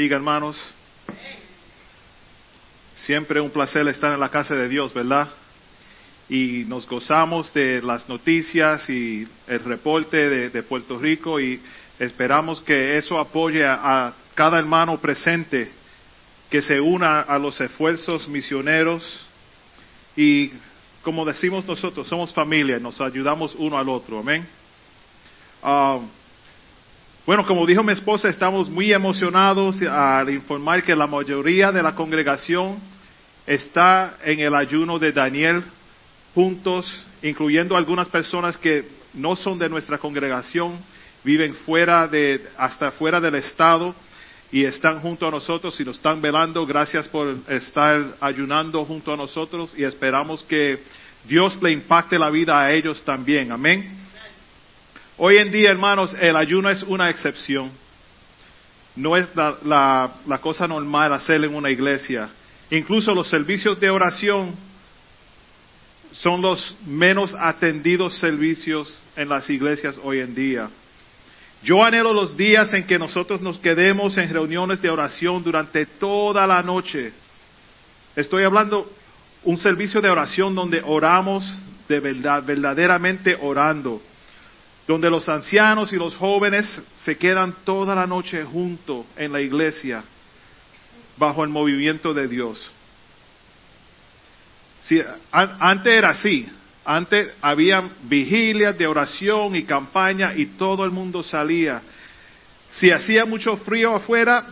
bendiga, hermanos. Siempre un placer estar en la casa de Dios, ¿verdad? Y nos gozamos de las noticias y el reporte de, Puerto Rico y esperamos que eso apoye a, cada hermano presente que se una a los esfuerzos misioneros y como decimos nosotros, somos familia, nos ayudamos uno al otro, amén. Ah, bueno, como dijo mi esposa, estamos muy emocionados al informar que la mayoría de la congregación está en el ayuno de Daniel juntos, incluyendo algunas personas que no son de nuestra congregación, viven fuera de, hasta fuera del estado y están junto a nosotros y nos están velando. Gracias por estar ayunando junto a nosotros y esperamos que Dios le impacte la vida a ellos también. Amén. Hoy en día, hermanos, el ayuno es una excepción. No es la, cosa normal hacerlo en una iglesia. Incluso los servicios de oración son los menos atendidos servicios en las iglesias hoy en día. Yo anhelo los días en que nosotros nos quedemos en reuniones de oración durante toda la noche. Estoy hablando un servicio de oración donde oramos de verdad, verdaderamente orando, donde los ancianos y los jóvenes se quedan toda la noche juntos en la iglesia bajo el movimiento de Dios. Antes era así, antes había vigilias de oración y campaña y todo el mundo salía. Si hacía mucho frío afuera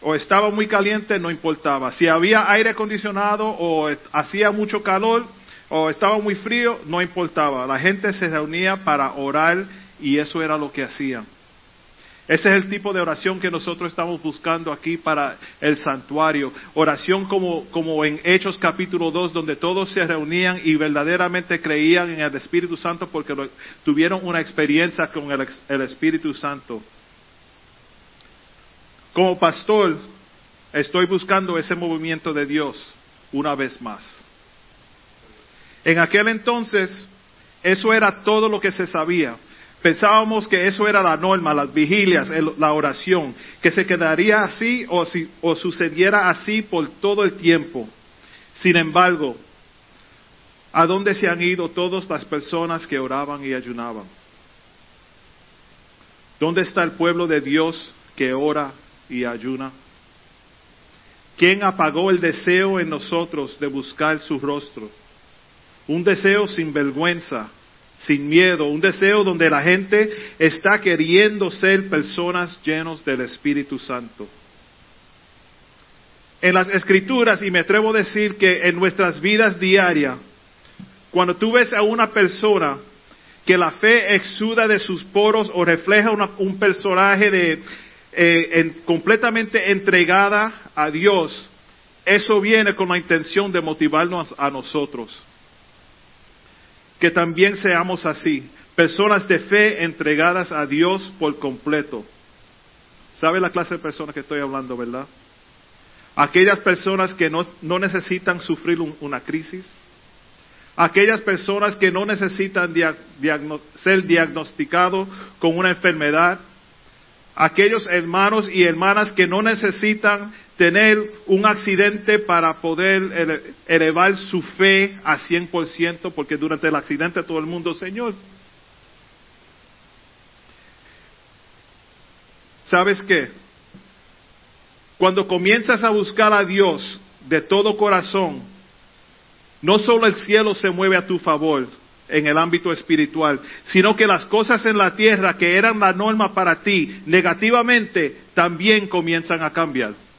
o estaba muy caliente, no importaba. Si había aire acondicionado o hacía mucho calor o estaba muy frío, no importaba. La gente se reunía para orar y eso era lo que hacían. Ese es el tipo de oración que nosotros estamos buscando aquí para el santuario. Oración como, como en Hechos capítulo 2, donde todos se reunían y verdaderamente creían en el Espíritu Santo porque tuvieron una experiencia con el, el Espíritu Santo. Como pastor, estoy buscando ese movimiento de Dios una vez más. En aquel entonces, eso era todo lo que se sabía. Pensábamos que eso era la norma, las vigilias, la oración, que se quedaría así o, si, o sucediera así por todo el tiempo. Sin embargo, ¿a dónde se han ido todas las personas que oraban y ayunaban? ¿Dónde está el pueblo de Dios que ora y ayuna? ¿Quién apagó el deseo en nosotros de buscar su rostro? Un deseo sin vergüenza, sin miedo, un deseo donde la gente está queriendo ser personas llenos del Espíritu Santo. En las escrituras, y me atrevo a decir que en nuestras vidas diarias, cuando tú ves a una persona que la fe exuda de sus poros o refleja un personaje de, eh, completamente entregada a Dios, eso viene con la intención de motivarnos a nosotros que también seamos así, personas de fe entregadas a Dios por completo. ¿Sabe la clase de personas que estoy hablando, verdad? Aquellas personas que no, necesitan sufrir una crisis, aquellas personas que no necesitan ser diagnosticados con una enfermedad, aquellos hermanos y hermanas que no necesitan tener un accidente para poder elevar su fe a 100%, porque durante el accidente todo el mundo, Señor, ¿sabes qué? Cuando comienzas a buscar a Dios de todo corazón, no solo el cielo se mueve a tu favor, en el ámbito espiritual, sino que las cosas en la tierra que eran la norma para ti negativamente también comienzan a cambiar.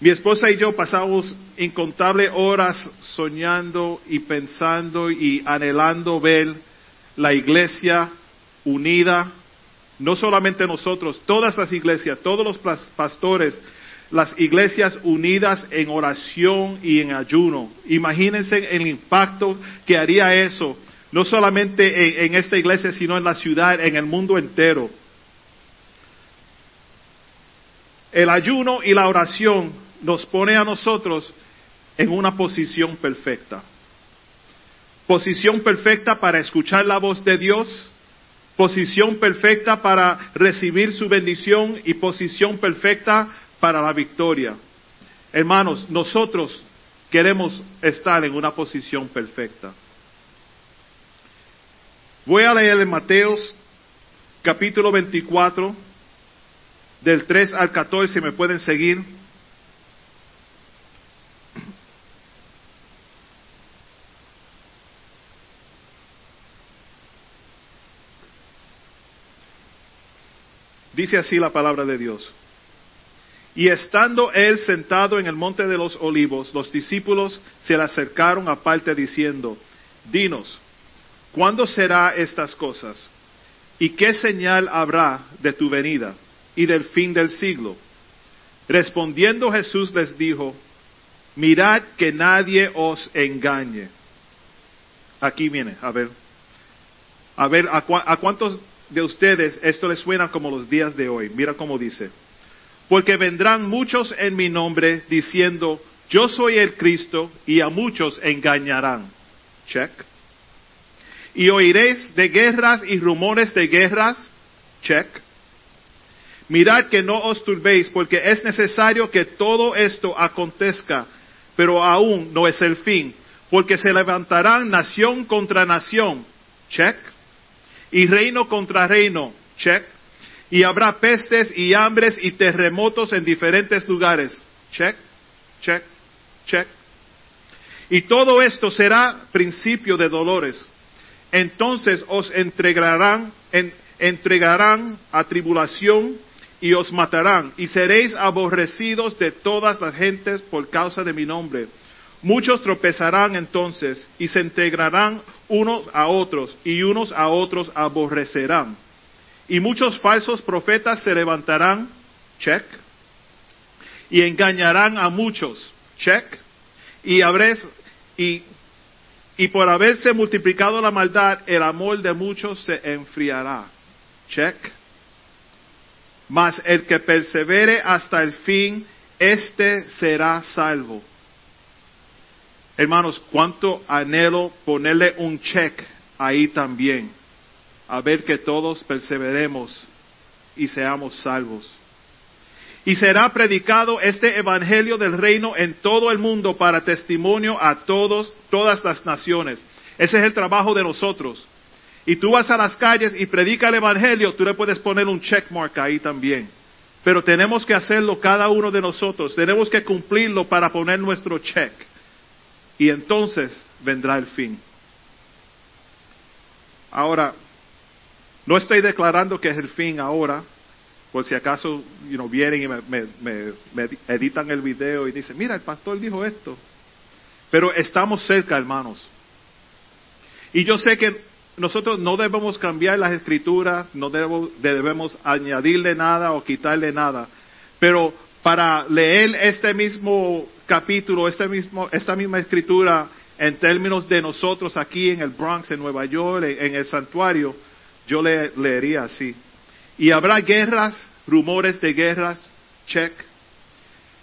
Mi esposa y yo pasamos incontables horas soñando y pensando y anhelando ver la iglesia unida, no solamente nosotros, todas las iglesias, todos los pastores las iglesias unidas en oración y en ayuno. Imagínense el impacto que haría eso, no solamente en, esta iglesia, sino en la ciudad, en el mundo entero. El ayuno y la oración nos pone a nosotros en una posición perfecta. Posición perfecta para escuchar la voz de Dios posición perfecta para recibir su bendición y posición perfecta para la victoria. Hermanos, nosotros queremos estar en una posición perfecta. Voy a leer en Mateos capítulo 24, del 3 al 14, me pueden seguir. Dice así la palabra de Dios. Y estando él sentado en el monte de los olivos, los discípulos se le acercaron aparte diciendo, Dinos, ¿cuándo será estas cosas? ¿Y qué señal habrá de tu venida y del fin del siglo? Respondiendo Jesús les dijo, mirad que nadie os engañe. Aquí viene, a ver. A ver, ¿a, ¿a cuántos de ustedes esto les suena como los días de hoy? Mira cómo dice. Porque vendrán muchos en mi nombre diciendo, yo soy el Cristo, y a muchos engañarán. Check. Y oiréis de guerras y rumores de guerras. Check. Mirad que no os turbéis, porque es necesario que todo esto acontezca, pero aún no es el fin, porque se levantarán nación contra nación. Check. Y reino contra reino. Check y habrá pestes y hambres y terremotos en diferentes lugares. Check, check, check. Y todo esto será principio de dolores. Entonces os entregarán, en, entregarán a tribulación y os matarán y seréis aborrecidos de todas las gentes por causa de mi nombre. Muchos tropezarán entonces y se integrarán unos a otros y unos a otros aborrecerán y muchos falsos profetas se levantarán, check, y engañarán a muchos, check, y, habréis, y, por haberse multiplicado la maldad, el amor de muchos se enfriará, check. Mas el que persevere hasta el fin, éste será salvo. Hermanos, cuánto anhelo ponerle un check ahí también a ver que todos perseveremos y seamos salvos. Y será predicado este evangelio del reino en todo el mundo para testimonio a todos, todas las naciones. Ese es el trabajo de nosotros. Y tú vas a las calles y predica el evangelio, tú le puedes poner un checkmark ahí también. Pero tenemos que hacerlo cada uno de nosotros, tenemos que cumplirlo para poner nuestro check. Y entonces vendrá el fin. Ahora, no estoy declarando que es el fin ahora, por si acaso vienen y me, editan el video y dicen, mira, el pastor dijo esto. Pero estamos cerca, hermanos. Y yo sé que nosotros no debemos cambiar las escrituras, no debemos añadirle nada o quitarle nada. Pero para leer este mismo capítulo, este mismo, esta misma escritura en términos de nosotros aquí en el Bronx, en Nueva York, en el santuario, yo le, leería así. Y habrá guerras, rumores de guerras, check.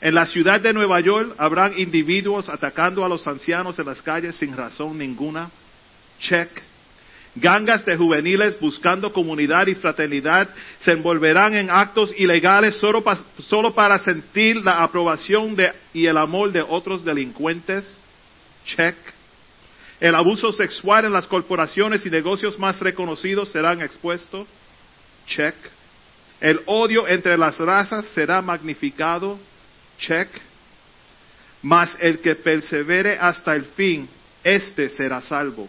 En la ciudad de Nueva York habrán individuos atacando a los ancianos en las calles sin razón ninguna, check. Gangas de juveniles buscando comunidad y fraternidad se envolverán en actos ilegales solo, solo para sentir la aprobación de, y el amor de otros delincuentes. Check. El abuso sexual en las corporaciones y negocios más reconocidos serán expuestos. Check. El odio entre las razas será magnificado. Check. Mas el que persevere hasta el fin, éste será salvo.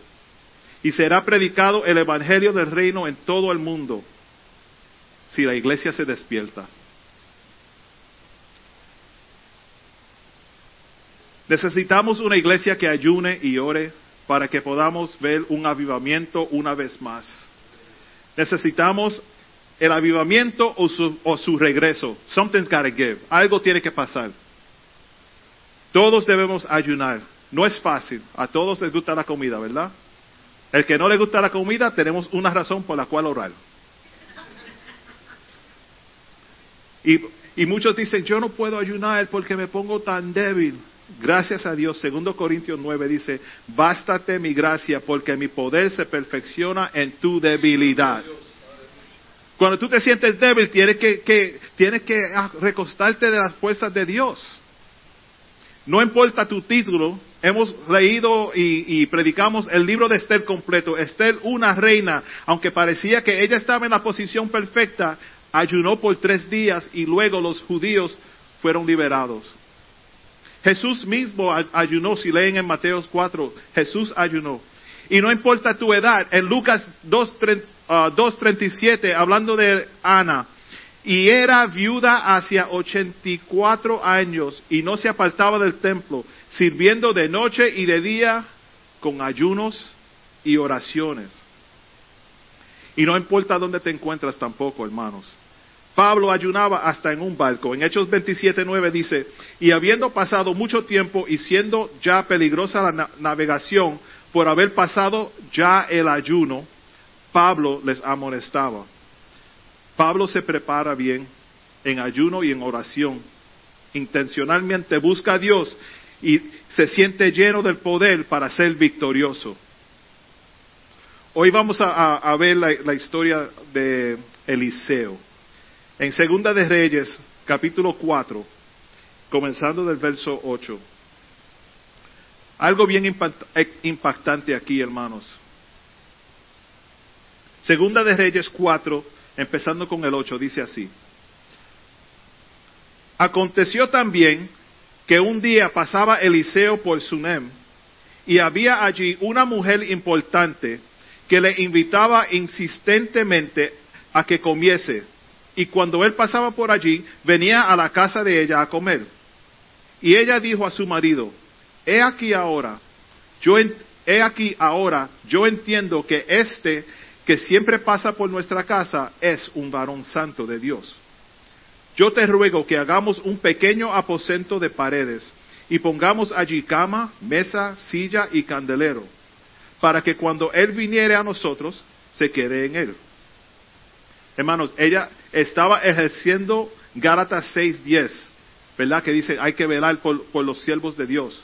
Y será predicado el Evangelio del Reino en todo el mundo, si la iglesia se despierta. Necesitamos una iglesia que ayune y ore para que podamos ver un avivamiento una vez más. Necesitamos el avivamiento o su, o su regreso. Something's gotta give. Algo tiene que pasar. Todos debemos ayunar. No es fácil. A todos les gusta la comida, ¿verdad? El que no le gusta la comida, tenemos una razón por la cual orar. Y, muchos dicen, yo no puedo ayunar porque me pongo tan débil. Gracias a Dios, segundo Corintios 9 dice, bástate mi gracia porque mi poder se perfecciona en tu debilidad. Cuando tú te sientes débil, tienes que, que, tienes que recostarte de las fuerzas de Dios. No importa tu título, hemos leído y, predicamos el libro de Esther completo. Esther, una reina, aunque parecía que ella estaba en la posición perfecta, ayunó por tres días y luego los judíos fueron liberados. Jesús mismo ayunó, si leen en Mateo 4, Jesús ayunó. Y no importa tu edad, en Lucas 2.37, uh, hablando de Ana, y era viuda hacia 84 años y no se apartaba del templo, sirviendo de noche y de día con ayunos y oraciones. Y no importa dónde te encuentras tampoco, hermanos. Pablo ayunaba hasta en un barco. En Hechos 27.9 dice, y habiendo pasado mucho tiempo y siendo ya peligrosa la navegación por haber pasado ya el ayuno, Pablo les amonestaba. Pablo se prepara bien en ayuno y en oración. Intencionalmente busca a Dios y se siente lleno del poder para ser victorioso. Hoy vamos a, ver la, historia de Eliseo. En Segunda de Reyes, capítulo 4, comenzando del verso 8. Algo bien eh, impactante aquí, hermanos. Segunda de Reyes 4, empezando con el 8, dice así. Aconteció también que un día pasaba Eliseo por Sunem y había allí una mujer importante que le invitaba insistentemente a que comiese y cuando él pasaba por allí, venía a la casa de ella a comer. Y ella dijo a su marido, he aquí ahora, yo he aquí ahora, yo entiendo que este que siempre pasa por nuestra casa es un varón santo de Dios. Yo te ruego que hagamos un pequeño aposento de paredes y pongamos allí cama, mesa, silla y candelero, para que cuando él viniere a nosotros, se quede en él. Hermanos, ella estaba ejerciendo Gálatas 6:10, ¿verdad? Que dice, hay que velar por, los siervos de Dios.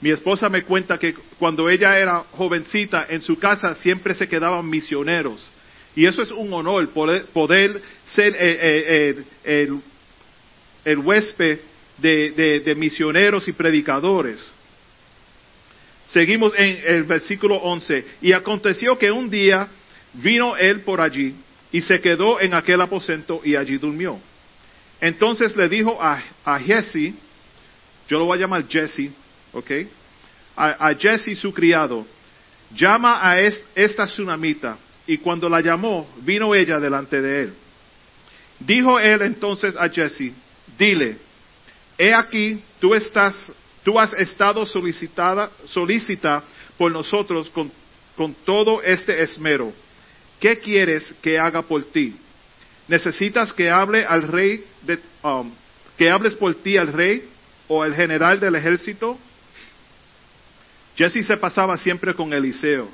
Mi esposa me cuenta que cuando ella era jovencita, en su casa siempre se quedaban misioneros. Y eso es un honor, poder, ser eh, eh, eh, el, huésped de, misioneros y predicadores. Seguimos en el versículo 11. Y aconteció que un día vino él por allí y se quedó en aquel aposento y allí durmió. Entonces le dijo a Jesse, yo lo voy a llamar Jesse, A, Jesse su criado, llama a esta tsunamita. Y cuando la llamó, vino ella delante de él. Dijo él entonces a Jesse, dile, he aquí, tú estás, tú has estado solicitada, solicita por nosotros con, con todo este esmero ¿Qué quieres que haga por ti? ¿Necesitas que hable al rey, de, um, que hables por ti al rey o al general del ejército? Jesse se pasaba siempre con Eliseo.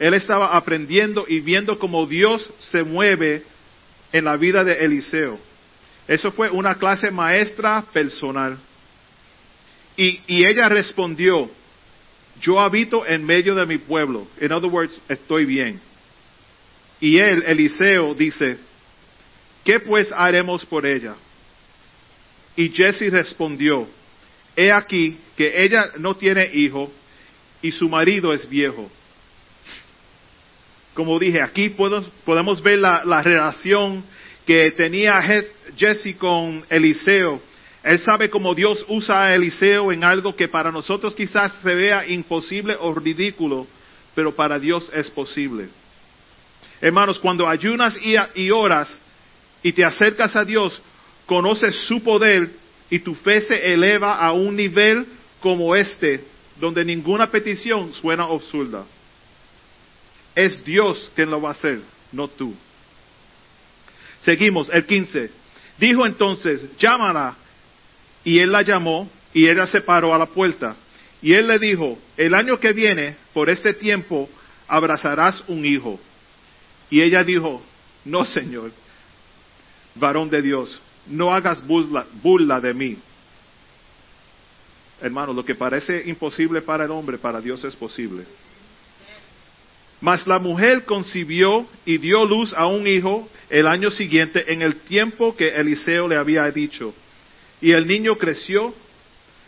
Él estaba aprendiendo y viendo cómo Dios se mueve en la vida de Eliseo. Eso fue una clase maestra personal. Y, ella respondió, yo habito en medio de mi pueblo. In other words, estoy bien. Y él, Eliseo, dice, ¿qué pues haremos por ella? Y Jesse respondió, he aquí que ella no tiene hijo y su marido es viejo. Como dije, aquí podemos ver la, la relación que tenía Jesse con Eliseo. Él sabe cómo Dios usa a Eliseo en algo que para nosotros quizás se vea imposible o ridículo, pero para Dios es posible. Hermanos, cuando ayunas y, oras y te acercas a Dios, conoces su poder y tu fe se eleva a un nivel como este, donde ninguna petición suena absurda. Es Dios quien lo va a hacer, no tú. Seguimos, el 15. Dijo entonces, llámala. Y él la llamó y ella se paró a la puerta. Y él le dijo, el año que viene, por este tiempo, abrazarás un hijo. Y ella dijo, no Señor, varón de Dios, no hagas burla, de mí. Hermano, lo que parece imposible para el hombre, para Dios es posible. Mas la mujer concibió y dio luz a un hijo el año siguiente en el tiempo que Eliseo le había dicho. Y el niño creció,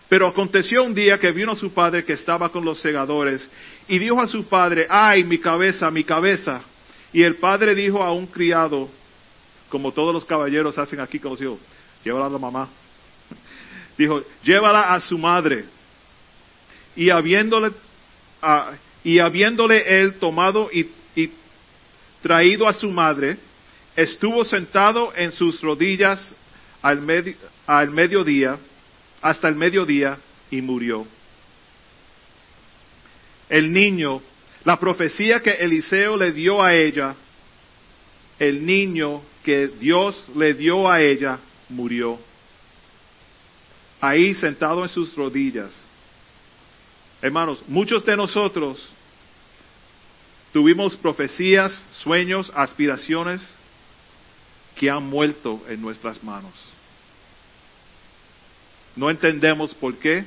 pero aconteció un día que vino su padre que estaba con los segadores y dijo a su padre, ay, mi cabeza, mi cabeza. Y el padre dijo a un criado, como todos los caballeros hacen aquí con los hijos, llévala a la mamá. Dijo, llévala a su madre. Y habiéndole, y habiéndole él tomado y, y traído a su madre, estuvo sentado en sus rodillas al, medio, al mediodía, hasta el mediodía, y murió. El niño, la profecía que Eliseo le dio a ella, el niño que Dios le dio a ella, murió. Ahí sentado en sus rodillas. Hermanos, muchos de nosotros tuvimos profecías, sueños, aspiraciones que han muerto en nuestras manos. No entendemos por qué,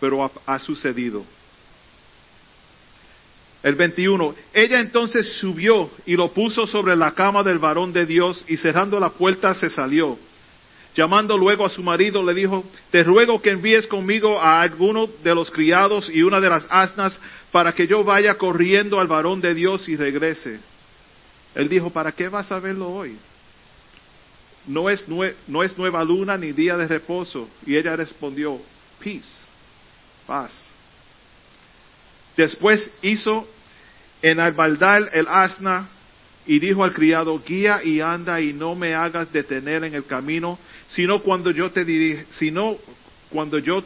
pero ha, sucedido. El 21. Ella entonces subió y lo puso sobre la cama del varón de Dios y cerrando la puerta se salió. Llamando luego a su marido le dijo, te ruego que envíes conmigo a alguno de los criados y una de las asnas para que yo vaya corriendo al varón de Dios y regrese. Él dijo, ¿para qué vas a verlo hoy? no es, no es nueva luna ni día de reposo. Y ella respondió, peace, paz. Después hizo en albaldal el asna y dijo al criado, guía y anda y no me hagas detener en el camino, sino cuando yo te dirige, sino cuando yo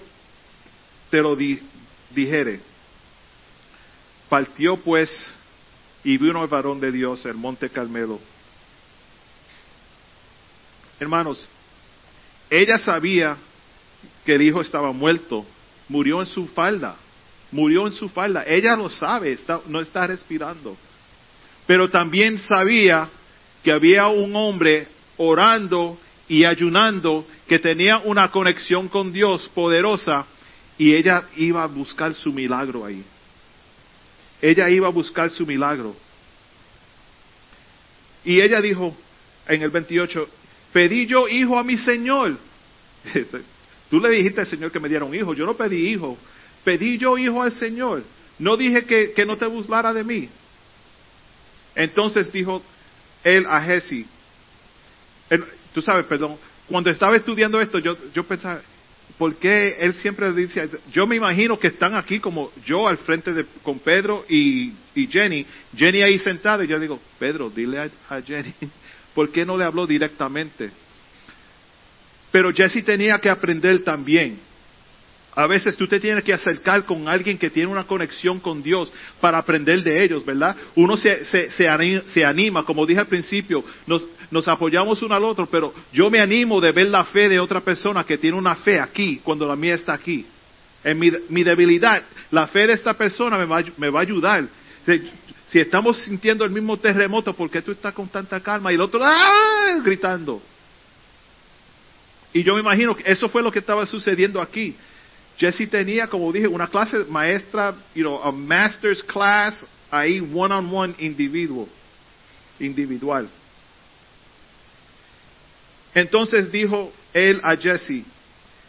te lo dijere. Partió pues y vino el varón de Dios, el monte Carmelo Hermanos, ella sabía que el hijo estaba muerto, murió en su falda, murió en su falda. Ella lo sabe, no está respirando. Pero también sabía que había un hombre orando y ayunando que tenía una conexión con Dios poderosa y ella iba a buscar su milagro ahí. Ella iba a buscar su milagro. Y ella dijo en el 28, pedí yo hijo a mi Señor. Tú le dijiste al Señor que me diera un hijo, yo no pedí hijo, pedí yo hijo al Señor. No dije que, que no te burlara de mí. Entonces dijo él a Jesse, tú sabes, perdón, cuando estaba estudiando esto, yo, yo pensaba, ¿por qué él siempre dice, yo me imagino que están aquí como yo al frente de, con Pedro y, y Jenny, Jenny ahí sentada, y yo digo, Pedro, dile a Jenny ¿Por qué no le habló directamente? Pero Jesse tenía que aprender también. A veces tú te tienes que acercar con alguien que tiene una conexión con Dios para aprender de ellos, ¿verdad? Uno se, se, anima, como dije al principio, nos, nos, apoyamos uno al otro, pero yo me animo de ver la fe de otra persona que tiene una fe aquí, cuando la mía está aquí. En mi, mi debilidad, la fe de esta persona me va, me va a ayudar. Si estamos sintiendo el mismo terremoto, ¿por qué tú estás con tanta calma? Y el otro, ¡ah! gritando. Y yo me imagino que eso fue lo que estaba sucediendo aquí. Jesse tenía, como dije, una clase maestra, you know, a master's class, ahí one on one individual, individual. Entonces dijo él a Jesse,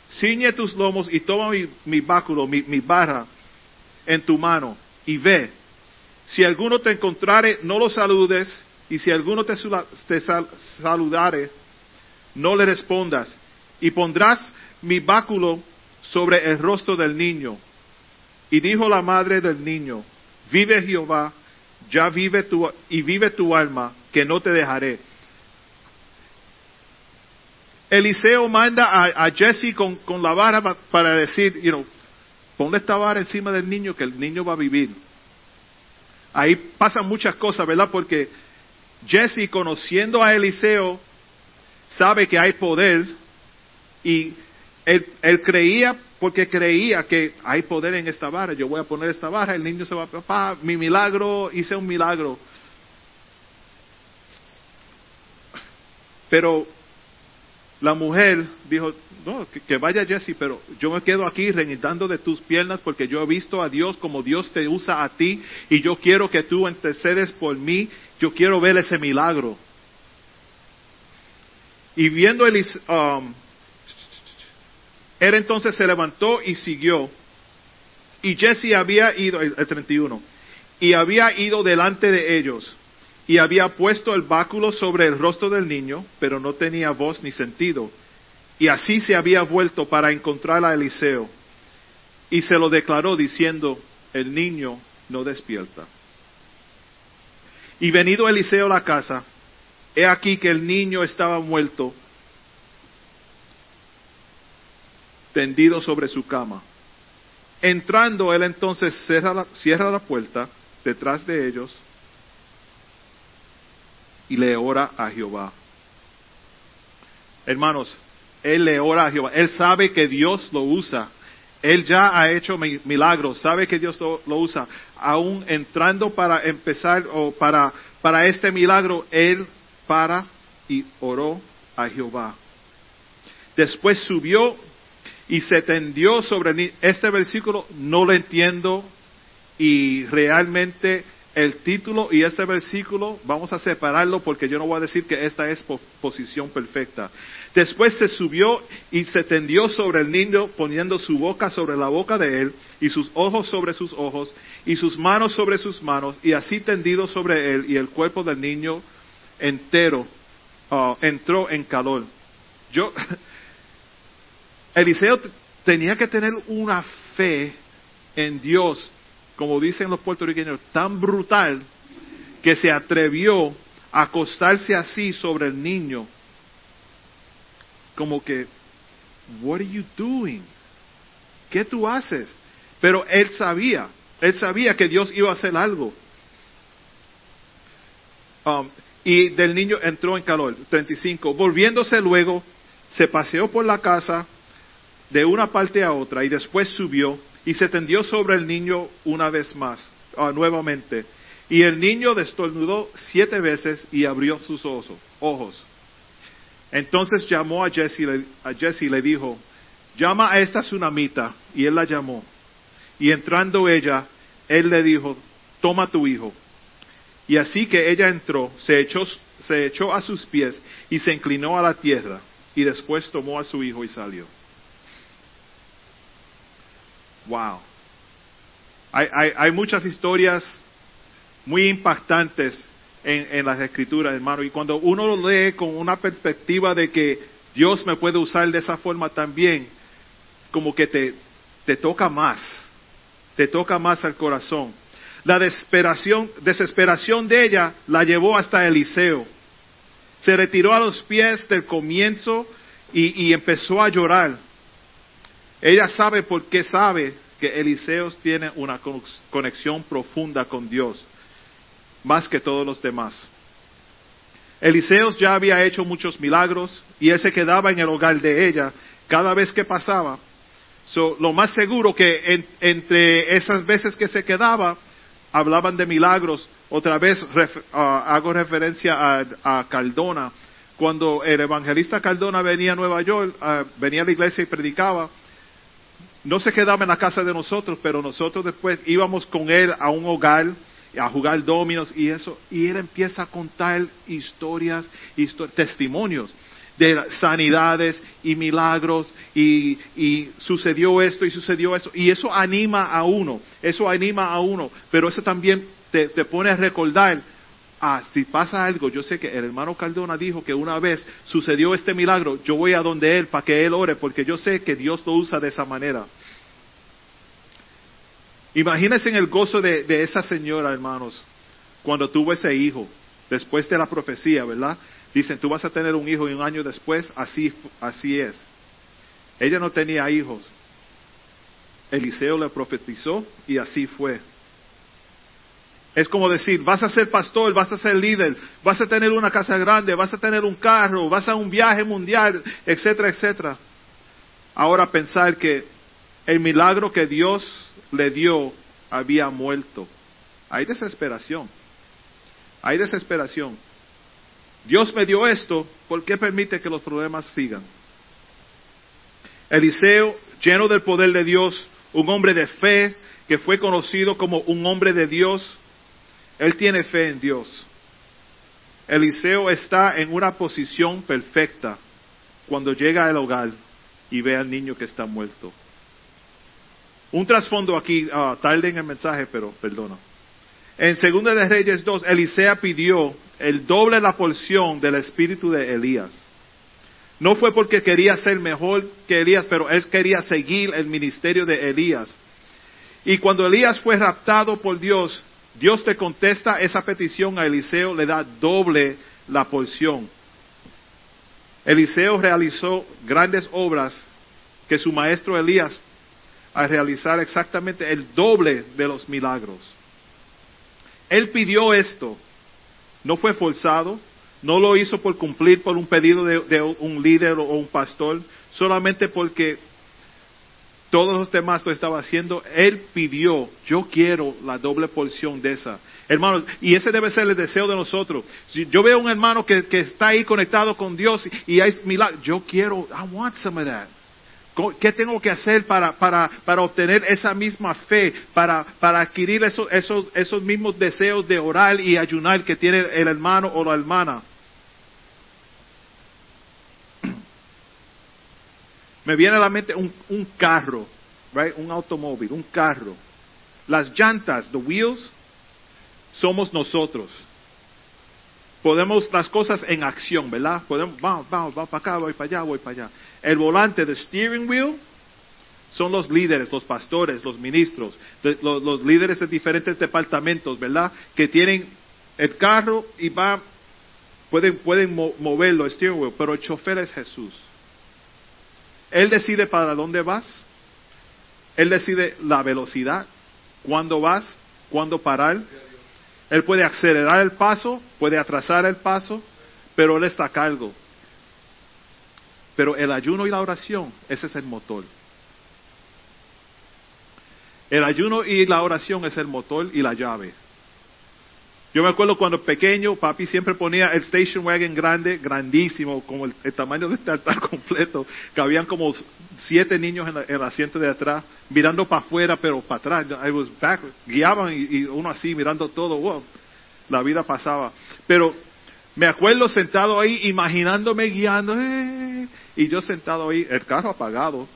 ciñe tus lomos y toma mi, báculo, mi, mi barra en tu mano y ve si alguno te encontrare, no lo saludes, y si alguno te, saludare, no le respondas, y pondrás mi báculo sobre el rostro del niño. Y dijo la madre del niño, vive Jehová, ya vive tu, y vive tu alma, que no te dejaré. Eliseo manda a, Jesse con, con, la vara para decir, you know, ponle esta vara encima del niño, que el niño va a vivir. Ahí pasan muchas cosas, ¿verdad? Porque Jesse, conociendo a Eliseo, sabe que hay poder y él, creía porque creía que hay poder en esta vara. Yo voy a poner esta vara, el niño se va a... Papá, mi milagro, hice un milagro. Pero la mujer dijo, no, que, vaya Jesse, pero yo me quedo aquí reñitando de tus piernas porque yo he visto a Dios como Dios te usa a ti y yo quiero que tú intercedes por mí, yo quiero ver ese milagro. Y viendo el, um, él entonces se levantó y siguió. Y Jesse había ido, el 31, y había ido delante de ellos y había puesto el báculo sobre el rostro del niño, pero no tenía voz ni sentido. Y así se había vuelto para encontrar a Eliseo. Y se lo declaró diciendo, el niño no despierta. Y venido Eliseo a la casa, he aquí que el niño estaba muerto, tendido sobre su cama. Entrando él entonces cierra la, cierra la puerta detrás de ellos y le ora a Jehová. Hermanos, él le ora a Jehová. Él sabe que Dios lo usa. Él ya ha hecho milagros, sabe que Dios lo, usa. Aún entrando para empezar o para, para este milagro, él para y oró a Jehová. Después subió y se tendió sobre este versículo, no lo entiendo y realmente el título y este versículo, vamos a separarlo porque yo no voy a decir que esta es posición perfecta. Después se subió y se tendió sobre el niño poniendo su boca sobre la boca de él y sus ojos sobre sus ojos y sus manos sobre sus manos y así tendido sobre él y el cuerpo del niño entero uh, entró en calor. Yo, Eliseo tenía que tener una fe en Dios como dicen los puertorriqueños, tan brutal que se atrevió a acostarse así sobre el niño. Como que, what are you doing? ¿Qué tú haces? Pero él sabía, él sabía que Dios iba a hacer algo. Um, y del niño entró en calor. 35. Volviéndose luego, se paseó por la casa de una parte a otra y después subió y se tendió sobre el niño una vez más, ah, nuevamente. Y el niño destornudó siete veces y abrió sus ojos. Entonces llamó a Jesse, a Jesse y le dijo, llama a esta tsunamita. Y él la llamó. Y entrando ella, él le dijo, toma tu hijo. Y así que ella entró, se echó, se echó a sus pies y se inclinó a la tierra. Y después tomó a su hijo y salió. Wow. Hay, muchas historias muy impactantes en, las escrituras, hermano. Y cuando uno lo lee con una perspectiva de que Dios me puede usar de esa forma también, como que te, te toca más, te toca más al corazón. La desesperación, desesperación de ella la llevó hasta Eliseo. Se retiró a los pies del comienzo y, y empezó a llorar. Ella sabe por qué sabe que Eliseo tiene una conexión profunda con Dios, más que todos los demás. Eliseo ya había hecho muchos milagros y él se quedaba en el hogar de ella cada vez que pasaba. lo más seguro que entre esas veces que se quedaba, hablaban de milagros. Otra vez ah, hago referencia a, Caldona. Cuando el evangelista Caldona venía a Nueva York, ah, venía a la iglesia y predicaba, no se quedaba en la casa de nosotros, pero nosotros después íbamos con él a un hogar a jugar dominos y eso, y él empieza a contar historias, testimonios de sanidades y milagros y, sucedió esto y sucedió eso, y eso anima a uno, eso anima a uno, pero eso también te, te pone a recordar ah, si pasa algo, yo sé que el hermano Caldona dijo que una vez sucedió este milagro, yo voy a donde él para que él ore, porque yo sé que Dios lo usa de esa manera. Imagínense en el gozo de, esa señora, hermanos, cuando tuvo ese hijo, después de la profecía, ¿verdad? Dicen, tú vas a tener un hijo y un año después, así, así es. Ella no tenía hijos. Eliseo le profetizó y así fue. Es como decir, vas a ser pastor, vas a ser líder, vas a tener una casa grande, vas a tener un carro, vas a un viaje mundial, etcétera, etcétera. Ahora pensar que el milagro que Dios le dio había muerto. Hay desesperación. Hay desesperación. Dios me dio esto, ¿por qué permite que los problemas sigan? Eliseo, lleno del poder de Dios, un hombre de fe, que fue conocido como un hombre de Dios, él tiene fe en Dios. Eliseo está en una posición perfecta cuando llega al hogar y ve al niño que está muerto. Un trasfondo aquí, uh, tarde en el mensaje, pero perdona. En Segunda de Reyes 2, Eliseo pidió el doble la porción del espíritu de Elías. No fue porque quería ser mejor que Elías, pero él quería seguir el ministerio de Elías. Y cuando Elías fue raptado por Dios, Dios te contesta esa petición a Eliseo, le da doble la porción. Eliseo realizó grandes obras que su maestro Elías a realizar exactamente el doble de los milagros. Él pidió esto, no fue forzado, no lo hizo por cumplir por un pedido de, de un líder o un pastor, solamente porque todos los demás lo estaban haciendo, él pidió, yo quiero la doble porción de esa. Hermanos, y ese debe ser el deseo de nosotros. Si yo veo un hermano que, que está ahí conectado con Dios y hay milagros, yo quiero, I want some of that. ¿Qué tengo que hacer para, para, para obtener esa misma fe, para, para adquirir esos, esos, esos mismos deseos de orar y ayunar que tiene el hermano o la hermana? Me viene a la mente un, un carro, right? un automóvil, un carro. Las llantas, the wheels, somos nosotros. Podemos las cosas en acción, ¿verdad? Podemos, vamos, vamos, vamos para acá, voy para allá, voy para allá. El volante, the steering wheel, son los líderes, los pastores, los ministros, los, líderes de diferentes departamentos, ¿verdad? Que tienen el carro y va, pueden, pueden moverlo, steering wheel, pero el chofer es Jesús. Él decide para dónde vas. Él decide la velocidad, cuándo vas, cuándo parar. Él puede acelerar el paso, puede atrasar el paso, pero Él está a cargo. Pero el ayuno y la oración, ese es el motor. El ayuno y la oración es el motor y la llave. Yo me acuerdo cuando pequeño, papi siempre ponía el station wagon grande, grandísimo, como el, tamaño de este altar completo, que habían como siete niños en, el asiento de atrás, mirando para afuera, pero para atrás. I was back, guiaban y, uno así mirando todo, wow, la vida pasaba. Pero me acuerdo sentado ahí, imaginándome guiando, eh, y yo sentado ahí, el carro apagado,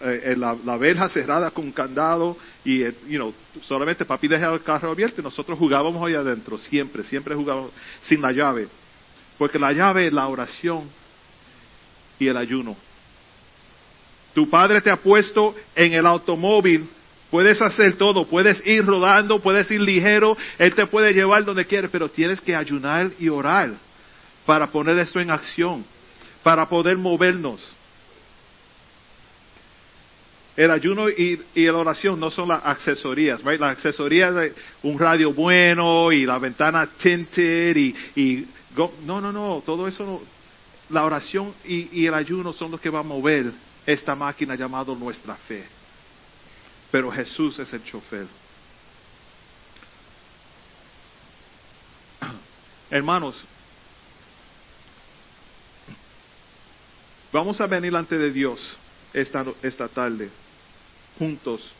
eh, la, la, verja cerrada con candado y, eh, you know, solamente papi dejaba el carro abierto y nosotros jugábamos ahí adentro, siempre, siempre jugábamos sin la llave. Porque la llave es la oración y el ayuno. Tu padre te ha puesto en el automóvil, puedes hacer todo, puedes ir rodando, puedes ir ligero, él te puede llevar donde quiere, pero tienes que ayunar y orar para poner esto en acción, para poder movernos. El ayuno y, la oración no son las accesorías, right? Las accesorías un radio bueno y la ventana tinted y, no, no, no, todo eso no. La oración y, el ayuno son los que van a mover esta máquina llamada nuestra fe. Pero Jesús es el chofer. Hermanos, vamos a venir ante de Dios esta, esta tarde juntos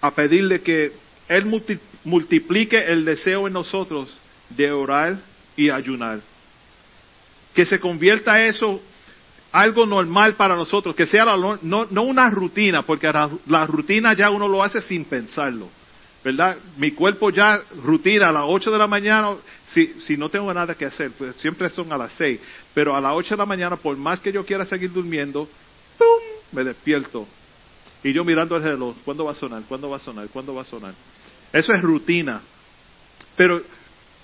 a pedirle que Él multiplique el deseo en nosotros de orar y ayunar. Que se convierta eso algo normal para nosotros, que sea no, no una rutina, porque la, rutina ya uno lo hace sin pensarlo. ¿verdad? Mi cuerpo ya rutina a las 8 de la mañana, si, si no tengo nada que hacer, pues siempre son a las 6, pero a las 8 de la mañana, por más que yo quiera seguir durmiendo, ¡pum! me despierto y yo mirando el reloj, ¿cuándo va a sonar? ¿Cuándo va a sonar? ¿Cuándo va a sonar? Eso es rutina. Pero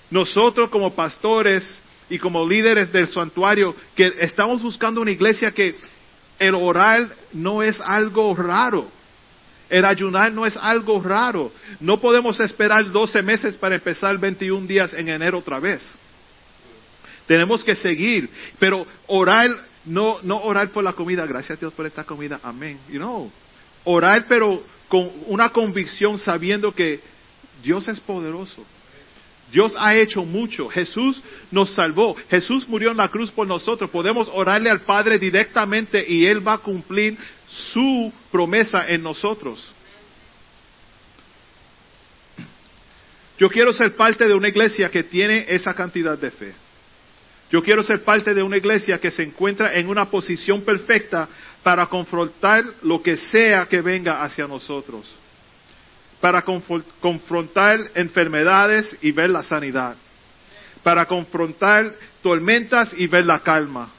nosotros como pastores y como líderes del santuario, que estamos buscando una iglesia que el orar no es algo raro. El ayunar no es algo raro. No podemos esperar 12 meses para empezar 21 días en enero otra vez. Tenemos que seguir. Pero orar, no, no orar por la comida. Gracias a Dios por esta comida. Amén. You know, orar pero con una convicción sabiendo que Dios es poderoso. Dios ha hecho mucho. Jesús nos salvó. Jesús murió en la cruz por nosotros. Podemos orarle al Padre directamente y Él va a cumplir su promesa en nosotros. Yo quiero ser parte de una iglesia que tiene esa cantidad de fe. Yo quiero ser parte de una iglesia que se encuentra en una posición perfecta para confrontar lo que sea que venga hacia nosotros. Para confrontar enfermedades y ver la sanidad. Para confrontar tormentas y ver la calma.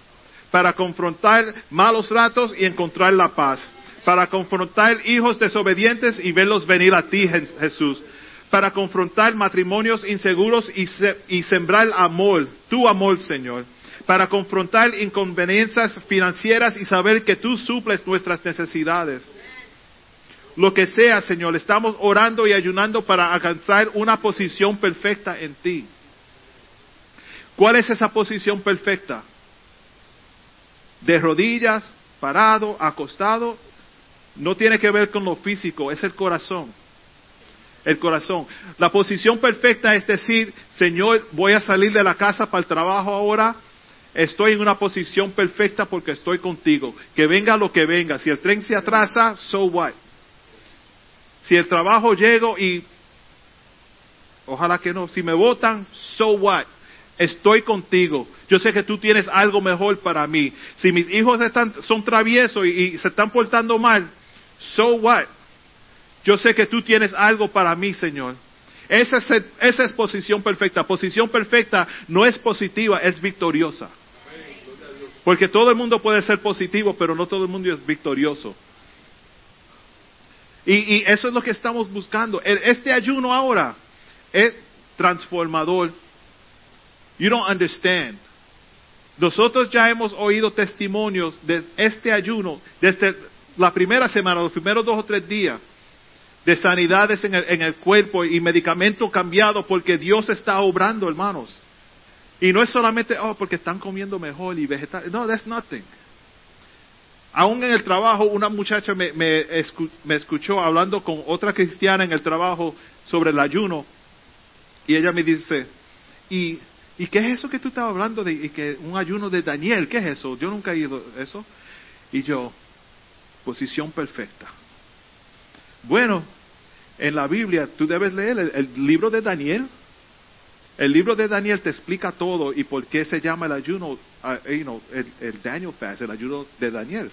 Para confrontar malos ratos y encontrar la paz. Para confrontar hijos desobedientes y verlos venir a ti, Jesús para confrontar matrimonios inseguros y, sembrar amor, tu amor, Señor, para confrontar inconveniencias financieras y saber que tú suples nuestras necesidades. Lo que sea, Señor, estamos orando y ayunando para alcanzar una posición perfecta en ti. ¿Cuál es esa posición perfecta? De rodillas, parado, acostado, no tiene que ver con lo físico, es el corazón el corazón. La posición perfecta es decir, Señor, voy a salir de la casa para el trabajo ahora. Estoy en una posición perfecta porque estoy contigo. Que venga lo que venga. Si el tren se atrasa, so what? Si el trabajo llego y ojalá que no, si me votan, so what? Estoy contigo. Yo sé que tú tienes algo mejor para mí. Si mis hijos están, son traviesos y, y se están portando mal, so what? Yo sé que tú tienes algo para mí, Señor. Esa es, posición perfecta. Posición perfecta no es positiva, es victoriosa. Porque todo el mundo puede ser positivo, pero no todo el mundo es victorioso. Y, eso es lo que estamos buscando. Este ayuno ahora es transformador. You don't understand. Nosotros ya hemos oído testimonios de este ayuno desde la primera semana, los primeros dos o tres días de sanidades en el, en el cuerpo y medicamentos cambiados porque Dios está obrando, hermanos. Y no es solamente, oh, porque están comiendo mejor y vegetal. No, that's nothing. Aún en el trabajo, una muchacha me, me, me, escuchó hablando con otra cristiana en el trabajo sobre el ayuno. Y ella me dice, ¿y, ¿y qué es eso que tú estabas hablando de y que un ayuno de Daniel? ¿Qué es eso? Yo nunca he ido eso. Y yo, posición perfecta. Bueno, en la Biblia tú debes leer el, libro de Daniel. El libro de Daniel te explica todo y por qué se llama el ayuno, ah, el, Daniel Fast, el ayuno de Daniel.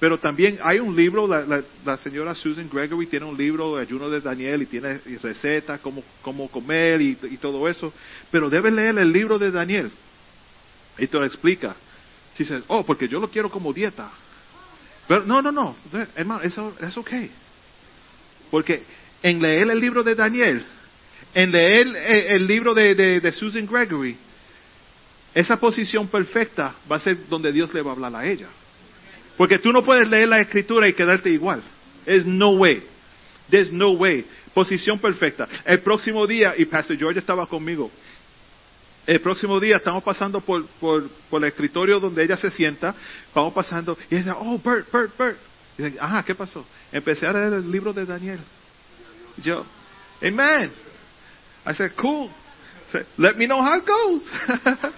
Pero también hay un libro, la, señora Susan Gregory tiene un libro de ayuno de Daniel y tiene recetas, cómo, cómo comer y, todo eso. Pero debes leer el libro de Daniel y te lo explica. Dice, oh, porque yo lo quiero como dieta. Pero no, no, no, hermano, eso es ok. Porque en leer el libro de Daniel, en leer eh, el libro de, Susan Gregory, esa posición perfecta va a ser donde Dios le va a hablar a ella. Porque tú no puedes leer la escritura y quedarte igual. There's no way. There's no way. Posición perfecta. El próximo día, y Pastor George estaba conmigo, el próximo día estamos pasando por, por, el escritorio donde ella se sienta, vamos pasando, y ella oh, Bert, Bert, Bert. Y dice, ajá, ¿qué pasó? Empecé a leer el libro de Daniel. Yo, amen. I said, cool. Let me know how it goes.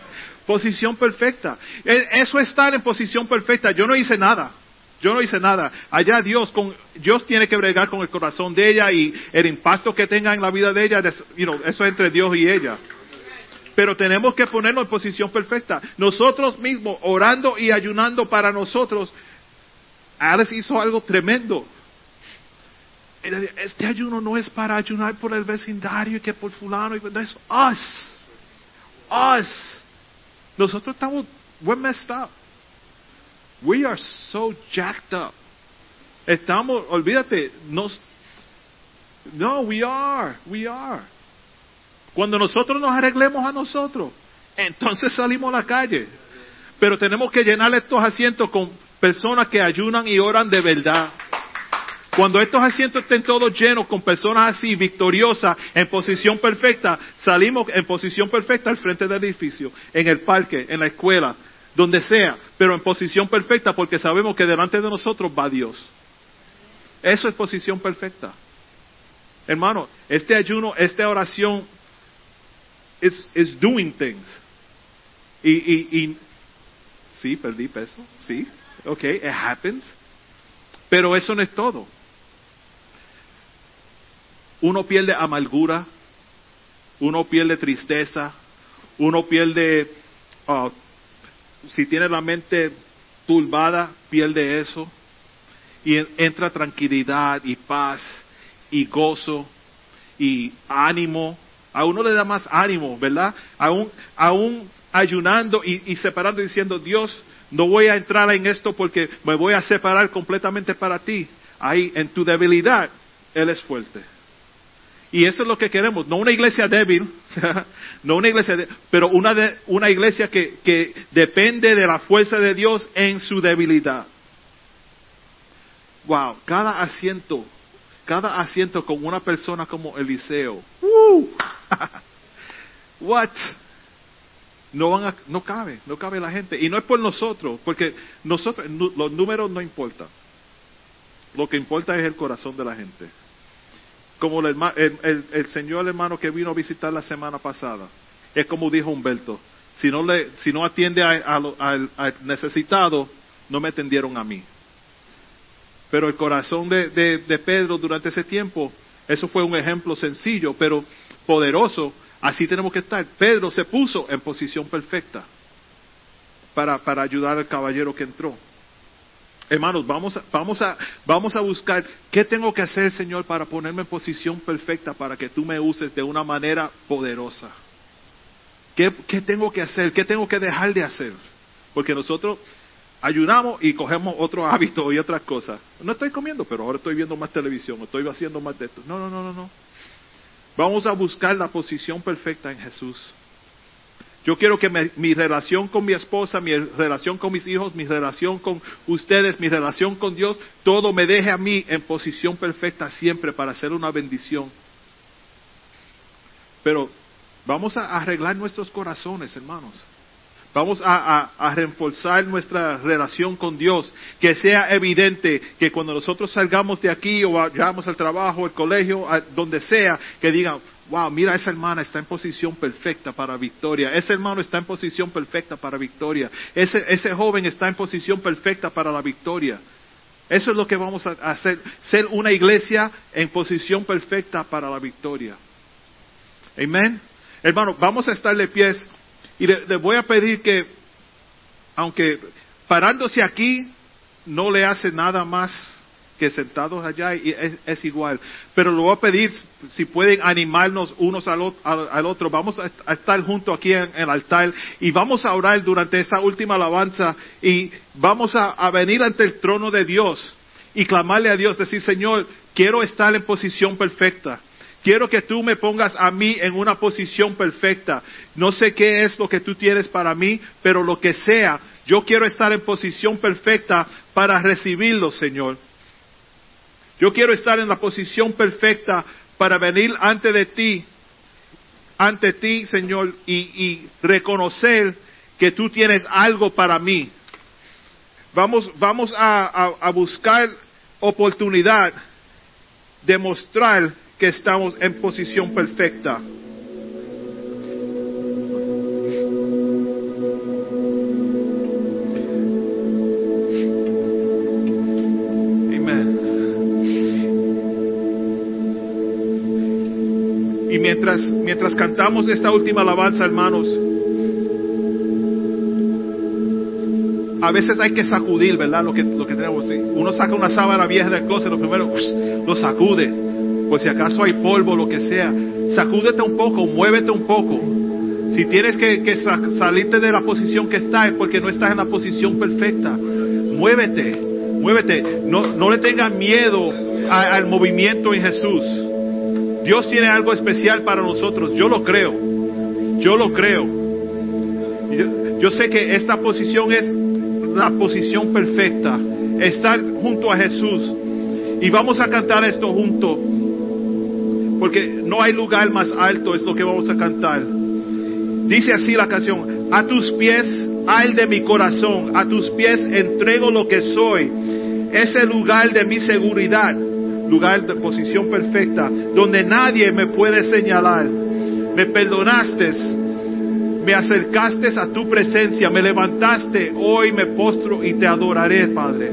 posición perfecta. E, eso es estar en posición perfecta. Yo no hice nada. Yo no hice nada. Allá Dios, con, Dios tiene que bregar con el corazón de ella y el impacto que tenga en la vida de ella, eso es entre Dios y ella. Pero tenemos que ponernos en posición perfecta. Nosotros mismos, orando y ayunando para nosotros, Alex hizo algo tremendo este ayuno no es para ayunar por el vecindario que por fulano, es us. Us. Nosotros estamos, we're messed up. We are so jacked up. Estamos, olvídate, nos, no, we are, we are. Cuando nosotros nos arreglemos a nosotros, entonces salimos a la calle. Pero tenemos que llenar estos asientos con personas que ayunan y oran de verdad. Cuando estos asientos estén todos llenos con personas así, victoriosas, en posición perfecta, salimos en posición perfecta al frente del edificio, en el parque, en la escuela, donde sea, pero en posición perfecta porque sabemos que delante de nosotros va Dios. Eso es posición perfecta. Hermano, este ayuno, esta oración is, is doing things. Y, y, y, sí, perdí peso, sí, ok, it happens. Pero eso no es todo. Uno pierde amargura, uno pierde tristeza, uno pierde, uh, si tiene la mente turbada, pierde eso. Y entra tranquilidad y paz y gozo y ánimo. A uno le da más ánimo, ¿verdad? Aún, aún ayunando y, y separando diciendo, Dios, no voy a entrar en esto porque me voy a separar completamente para ti. Ahí, en tu debilidad, Él es fuerte. Y eso es lo que queremos, no una iglesia débil, no una iglesia débil, pero una, de, una iglesia que, que depende de la fuerza de Dios en su debilidad. Wow, cada asiento, cada asiento con una persona como Eliseo. ¡Uh! What? No van a, no cabe, no cabe la gente. Y no es por nosotros, porque nosotros, los números no importan. Lo que importa es el corazón de la gente como el, el, el, señor hermano que vino a visitar la semana pasada. Es como dijo Humberto, si no, le, si no atiende al necesitado, no me atendieron a mí. Pero el corazón de, de, Pedro durante ese tiempo, eso fue un ejemplo sencillo, pero poderoso. Así tenemos que estar. Pedro se puso en posición perfecta para, para ayudar al caballero que entró. Hermanos, vamos a, vamos, a, vamos a buscar qué tengo que hacer, Señor, para ponerme en posición perfecta para que tú me uses de una manera poderosa. ¿Qué, ¿Qué tengo que hacer? ¿Qué tengo que dejar de hacer? Porque nosotros ayunamos y cogemos otro hábito y otras cosas. No estoy comiendo, pero ahora estoy viendo más televisión, estoy haciendo más de esto. No, no, no, no, no. Vamos a buscar la posición perfecta en Jesús. Yo quiero que mi relación con mi esposa, mi relación con mis hijos, mi relación con ustedes, mi relación con Dios, todo me deje a mí en posición perfecta siempre para hacer una bendición. Pero vamos a arreglar nuestros corazones, hermanos. Vamos a, a, reforzar nuestra relación con Dios, que sea evidente que cuando nosotros salgamos de aquí o vayamos al trabajo, al colegio, donde sea, que digan, wow, mira, esa hermana está en posición perfecta para victoria, ese hermano está en posición perfecta para victoria, ese, ese joven está en posición perfecta para la victoria. Eso es lo que vamos a hacer, ser una iglesia en posición perfecta para la victoria. Amén. Hermano, vamos a estar de pies. Y le, voy a pedir que, aunque parándose aquí no le hace nada más que sentados allá y es, igual. Pero le voy a pedir si pueden animarnos unos al, otro. Vamos a, estar juntos aquí en, el altar y vamos a orar durante esta última alabanza y vamos a venir ante el trono de Dios y clamarle a Dios, decir, Señor, quiero estar en posición perfecta. Quiero que tú me pongas a mí en una posición perfecta. No sé qué es lo que tú tienes para mí, pero lo que sea, yo quiero estar en posición perfecta para recibirlo, Señor. Yo quiero estar en la posición perfecta para venir ante de ti, ante ti, Señor, y, reconocer que tú tienes algo para mí. Vamos, vamos a, a buscar oportunidad de mostrar que estamos en posición perfecta. Mientras, mientras cantamos esta última alabanza, hermanos, a veces hay que sacudir, ¿verdad? Lo que, lo que tenemos. Uno saca una sábana vieja del closet, lo primero, lo sacude por si acaso hay polvo, lo que sea, sacúdete un poco, muévete un poco. Si tienes que, salirte de la posición que estás es porque no estás en la posición perfecta. Muévete, muévete. No, no le tengas miedo al movimiento en Jesús. Dios tiene algo especial para nosotros. Yo lo creo. Yo lo creo. Yo, yo sé que esta posición es la posición perfecta. Estar junto a Jesús. Y vamos a cantar esto juntos. Porque no hay lugar más alto, es lo que vamos a cantar. Dice así la canción, a tus pies, al de mi corazón, a tus pies entrego lo que soy. Es el lugar de mi seguridad, lugar de posición perfecta, donde nadie me puede señalar. me perdonaste, me acercaste a tu presencia, me levantaste, hoy me postro y te adoraré, Padre.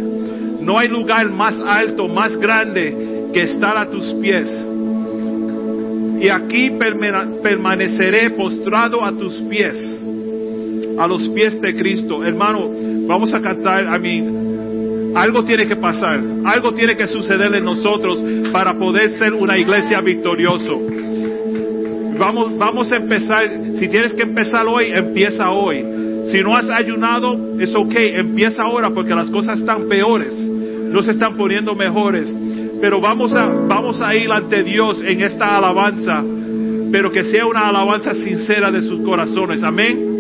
No hay lugar más alto, más grande que estar a tus pies. Y aquí permaneceré postrado a tus pies, a los pies de Cristo. Hermano, vamos a cantar, a mí, algo tiene que pasar, algo tiene que suceder en nosotros para poder ser una iglesia victorioso. Vamos, vamos a empezar, si tienes que empezar hoy, empieza hoy. Si no has ayunado, es ok, empieza ahora porque las cosas están peores, no se están poniendo mejores. Pero vamos a, vamos a ir ante Dios en esta alabanza, pero que sea una alabanza sincera de sus corazones. Amén.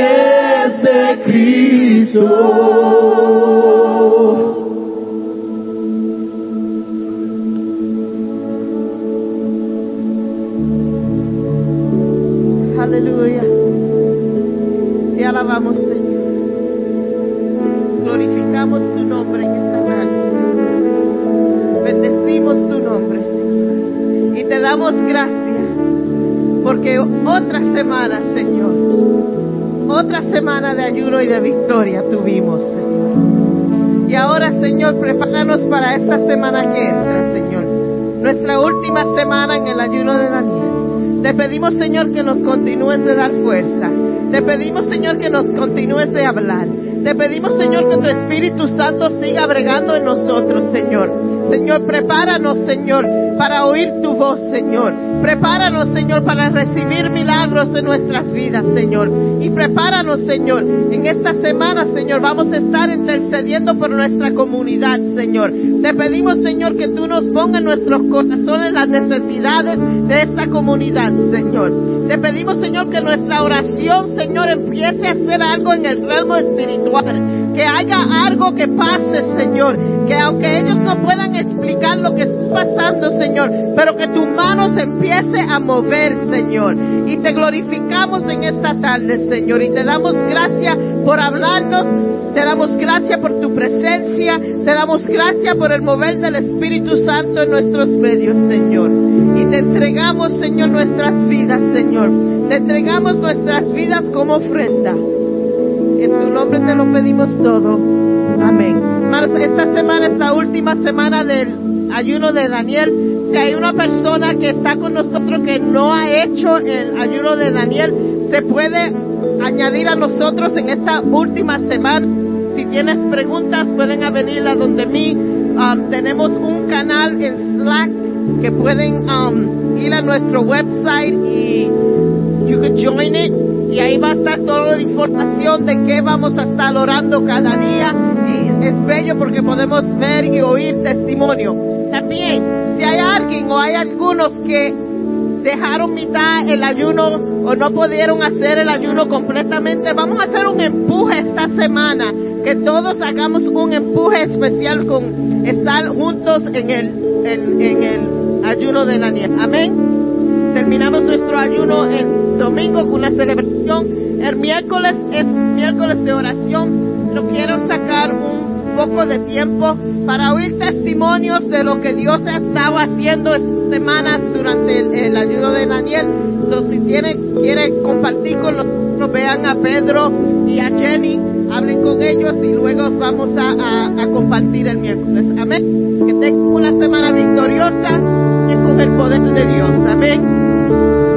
Pies de Cristo. Semana de ayuno y de victoria tuvimos, Señor. Y ahora, Señor, prepáranos para esta semana que entra, Señor. Nuestra última semana en el ayuno de Daniel. Te pedimos, Señor, que nos continúes de dar fuerza. Te pedimos, Señor, que nos continúes de hablar. Te pedimos, Señor, que tu Espíritu Santo siga bregando en nosotros, Señor. Señor, prepáranos, Señor, para oír tu voz, Señor. Prepáranos, Señor, para recibir milagros en vidas, Señor. Y prepáranos, Señor. En esta semana, Señor, vamos a estar intercediendo por nuestra comunidad, Señor. Te pedimos, Señor, que tú nos pongas en nuestros corazones las necesidades de esta comunidad, Señor. Te pedimos, Señor, que nuestra oración, Señor, empiece a hacer algo en el realmo espiritual. Que haya algo que pase, Señor. Que aunque ellos no puedan explicar lo que está pasando, Señor, pero que tu mano se empiece a mover, Señor. Y te glorificamos en esta tarde, Señor. Y te damos gracias por hablarnos. Te damos gracias por tu presencia. Te damos gracias por el mover del Espíritu Santo en nuestros medios, Señor. Y te entregamos, Señor, nuestras vidas, Señor. Te entregamos nuestras vidas como ofrenda. En tu nombre te lo pedimos todo. Amén. Esta semana es la última semana del ayuno de Daniel. Si hay una persona que está con nosotros que no ha hecho el ayuno de Daniel, se puede añadir a nosotros en esta última semana. Si tienes preguntas, pueden venir a donde mí. Um, tenemos un canal en Slack que pueden um, ir a nuestro website y you can join it y ahí va a estar toda la información de qué vamos a estar orando cada día y es bello porque podemos ver y oír testimonio. También, si hay alguien o hay algunos que dejaron mitad el ayuno o no pudieron hacer el ayuno completamente, vamos a hacer un empuje esta semana, que todos hagamos un empuje especial con estar juntos en el, el- en el ayuno de Daniel. Amén. Terminamos nuestro ayuno el domingo con una celebración. El miércoles es miércoles de oración. Pero quiero sacar un poco de tiempo para oír testimonios de lo que Dios ha estado haciendo esta semana durante el, el ayuno de Daniel. So, si tiene, quiere compartir con nosotros, vean a Pedro y a Jenny, hablen con ellos y luego vamos a, a- a compartir el miércoles. Amén. Que tengan una semana victoriosa con el poder de Dios. Amén.